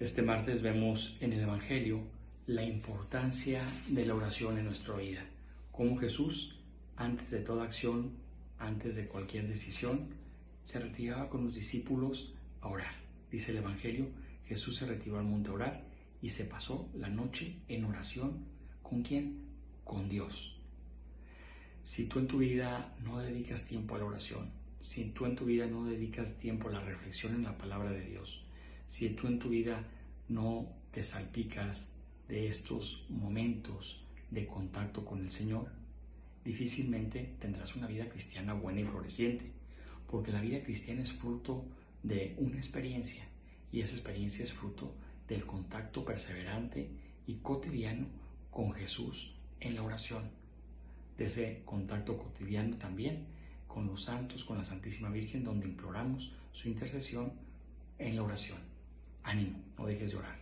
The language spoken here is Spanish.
Este martes vemos en el Evangelio la importancia de la oración en nuestra vida, como Jesús, antes de toda acción, antes de cualquier decisión, se retiraba con los discípulos a orar. Dice el Evangelio, Jesús se retiró al monte a orar y se pasó la noche en oración. ¿Con quién? Con Dios. Si tú en tu vida no dedicas tiempo a la oración, si tú en tu vida no dedicas tiempo a la reflexión en la palabra de Dios, si tú en tu vida no te salpicas de estos momentos de contacto con el Señor, difícilmente tendrás una vida cristiana buena y floreciente, porque la vida cristiana es fruto de una experiencia y esa experiencia es fruto del contacto perseverante y cotidiano con Jesús en la oración, de ese contacto cotidiano también con los santos, con la Santísima Virgen, donde imploramos su intercesión en la oración. Ánimo, no dejes de orar.